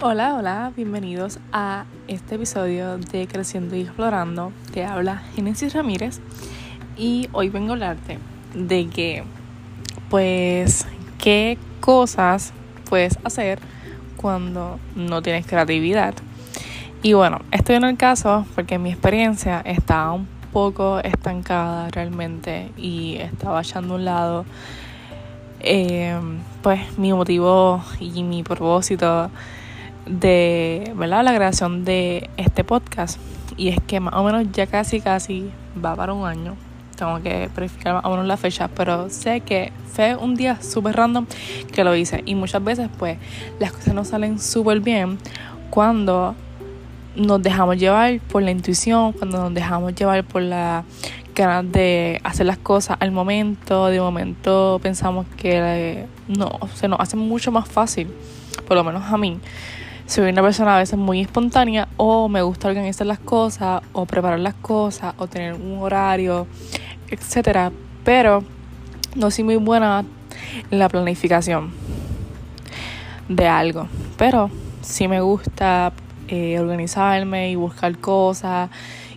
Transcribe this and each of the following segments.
Hola, hola, bienvenidos a este episodio de Creciendo y Explorando. Te habla Genesis Ramírez y hoy vengo a hablarte de que, pues, qué cosas puedes hacer cuando no tienes creatividad. Y bueno, estoy en el caso porque mi experiencia está un poco estancada realmente y estaba echando a un lado eh, pues mi motivo y mi propósito de ¿verdad? la creación de este podcast. Y es que más o menos ya casi, casi va para un año. Tengo que verificar más o menos la fecha, pero sé que fue un día súper random que lo hice. Y muchas veces, pues, las cosas no salen súper bien cuando nos dejamos llevar por la intuición, cuando nos dejamos llevar por la ganas de hacer las cosas al momento. De momento pensamos que no, se nos hace mucho más fácil, por lo menos a mí soy una persona a veces muy espontánea o me gusta organizar las cosas o preparar las cosas o tener un horario, etcétera, pero no soy muy buena en la planificación de algo, pero sí me gusta eh, organizarme y buscar cosas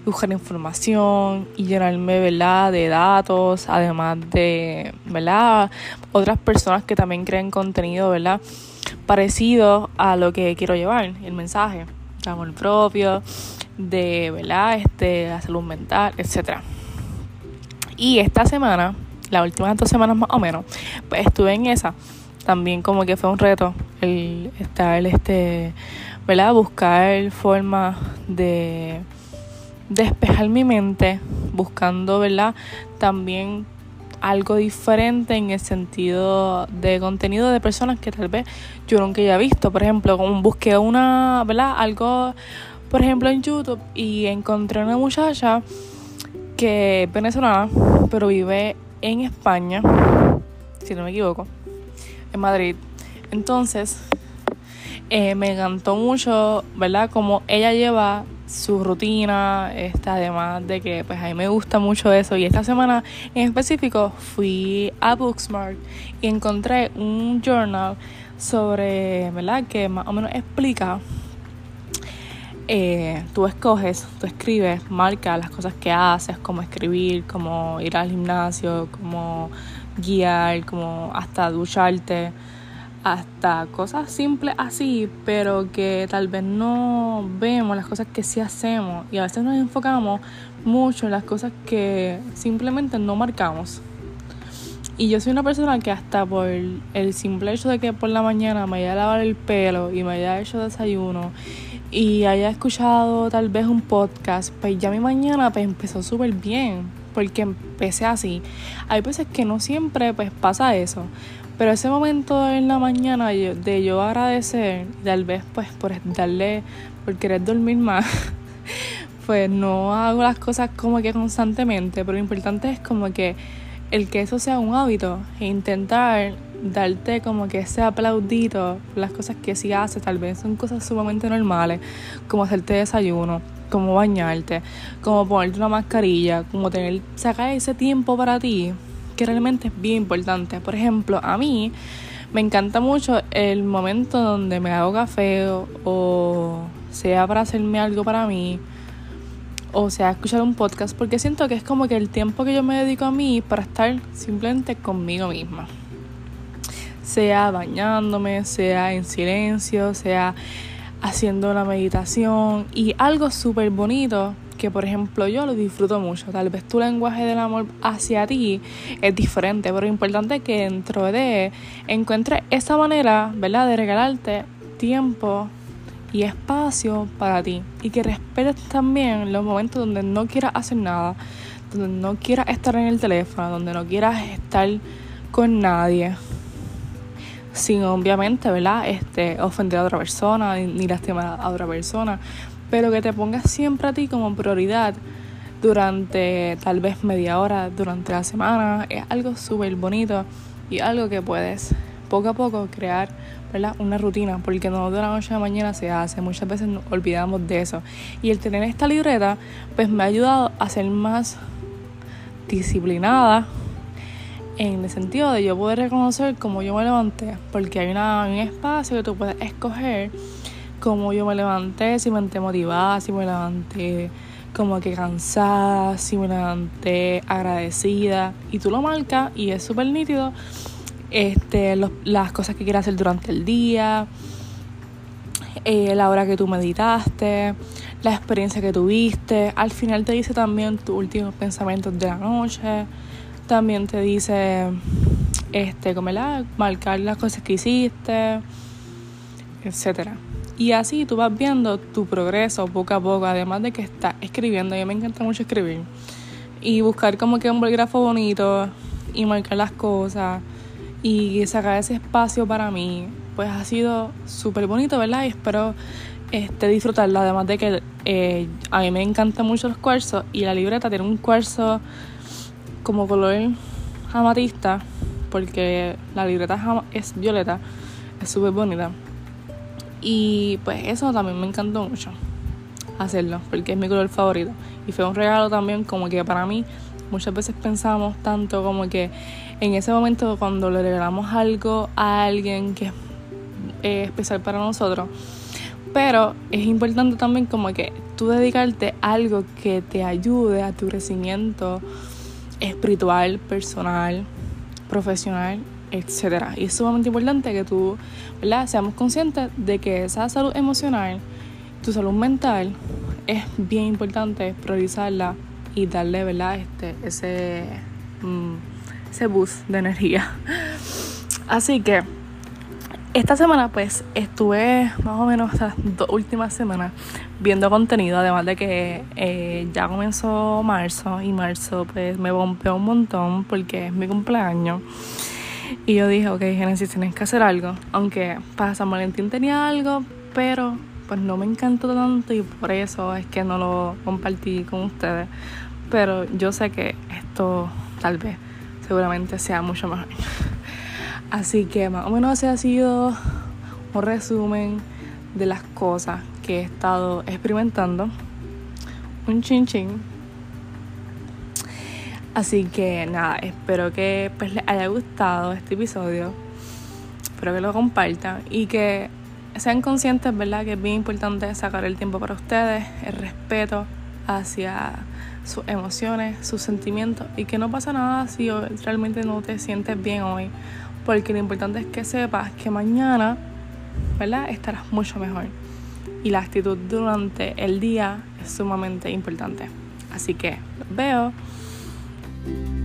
buscar información y llenarme ¿verdad? de datos, además de ¿verdad? otras personas que también crean contenido, ¿verdad? parecido a lo que quiero llevar, el mensaje de amor propio, de ¿verdad? Este, la salud mental, etc. Y esta semana, las últimas dos semanas más o menos, pues estuve en esa. También como que fue un reto el estar, este, ¿verdad? Buscar formas de despejar mi mente, buscando, ¿verdad? También algo diferente en el sentido de contenido de personas que tal vez yo nunca haya visto. Por ejemplo, como busqué una, ¿verdad? Algo, por ejemplo, en YouTube y encontré una muchacha que es venezolana, pero vive en España, si no me equivoco, en Madrid. Entonces, eh, me encantó mucho, ¿verdad? Como ella lleva su rutina, está además de que pues a mí me gusta mucho eso y esta semana en específico fui a Booksmart y encontré un journal sobre, ¿verdad? Que más o menos explica, eh, tú escoges, tú escribes, marca las cosas que haces, como escribir, como ir al gimnasio, como guiar, como hasta ducharte hasta cosas simples así, pero que tal vez no vemos las cosas que sí hacemos y a veces nos enfocamos mucho en las cosas que simplemente no marcamos. Y yo soy una persona que hasta por el simple hecho de que por la mañana me haya lavado el pelo y me haya hecho desayuno y haya escuchado tal vez un podcast, pues ya mi mañana pues empezó súper bien, porque empecé así. Hay veces que no siempre pues pasa eso, pero ese momento en la mañana de yo agradecer, tal vez pues por darle, por querer dormir más, pues no hago las cosas como que constantemente, pero lo importante es como que el que eso sea un hábito e intentar darte como que ese aplaudito por las cosas que sí haces, tal vez son cosas sumamente normales, como hacerte desayuno, como bañarte, como ponerte una mascarilla, como tener, sacar ese tiempo para ti, realmente es bien importante. Por ejemplo, a mí me encanta mucho el momento donde me hago café o, sea para hacerme algo para mí o sea escuchar un podcast porque siento que es como que el tiempo que yo me dedico a mí para estar simplemente conmigo misma. Sea bañándome, sea en silencio, sea haciendo la meditación y algo súper bonito que por ejemplo yo lo disfruto mucho. Tal vez tu lenguaje del amor hacia ti es diferente, pero lo importante que dentro de encuentres esa manera, ¿verdad?, de regalarte tiempo y espacio para ti y que respetes también los momentos donde no quieras hacer nada, donde no quieras estar en el teléfono, donde no quieras estar con nadie sin obviamente, ¿verdad? Este, ofender a otra persona ni lastimar a otra persona, pero que te pongas siempre a ti como prioridad durante tal vez media hora, durante la semana, es algo súper bonito y algo que puedes poco a poco crear ¿verdad? una rutina, porque no de la noche a la mañana se hace, muchas veces nos olvidamos de eso. Y el tener esta libreta, pues me ha ayudado a ser más disciplinada en el sentido de yo poder reconocer cómo yo me levanté, porque hay una, un espacio que tú puedes escoger cómo yo me levanté, si me levanté motivada, si me levanté como que cansada, si me levanté agradecida. Y tú lo marcas y es súper nítido. Este, las cosas que quieras hacer durante el día, eh, la hora que tú meditaste, la experiencia que tuviste. Al final te dice también tus últimos pensamientos de la noche. También te dice, este, como la, marcar las cosas que hiciste, etcétera. Y así tú vas viendo tu progreso poco a poco, además de que estás escribiendo. A mí me encanta mucho escribir. Y buscar como que un bolígrafo bonito y marcar las cosas y sacar ese espacio para mí, pues ha sido súper bonito, ¿verdad? Y espero este, disfrutarla. Además de que eh, a mí me encantan mucho los cuarzos y la libreta tiene un cuarzo como color amatista, porque la libreta es violeta, es súper bonita. Y pues eso también me encantó mucho hacerlo, porque es mi color favorito. Y fue un regalo también como que para mí muchas veces pensamos tanto como que en ese momento cuando le regalamos algo a alguien que es eh, especial para nosotros, pero es importante también como que tú dedicarte a algo que te ayude a tu crecimiento espiritual, personal, profesional etcétera. Y es sumamente importante que tú, ¿verdad? Seamos conscientes de que esa salud emocional, tu salud mental, es bien importante priorizarla y darle, ¿verdad? Este, ese, mm, ese boost de energía. Así que esta semana pues estuve más o menos estas dos últimas semanas viendo contenido, además de que eh, ya comenzó marzo y marzo pues me bombeó un montón porque es mi cumpleaños. Y yo dije, ok, Genesis, tienes que hacer algo. Aunque para San Valentín tenía algo, pero pues no me encantó tanto y por eso es que no lo compartí con ustedes. Pero yo sé que esto tal vez seguramente sea mucho mejor. Así que más o menos ese ha sido un resumen de las cosas que he estado experimentando. Un chin chin Así que nada, espero que pues, les haya gustado este episodio. Espero que lo compartan y que sean conscientes, ¿verdad? Que es bien importante sacar el tiempo para ustedes, el respeto hacia sus emociones, sus sentimientos y que no pasa nada si realmente no te sientes bien hoy, porque lo importante es que sepas que mañana, ¿verdad? Estarás mucho mejor y la actitud durante el día es sumamente importante. Así que los veo. Bye.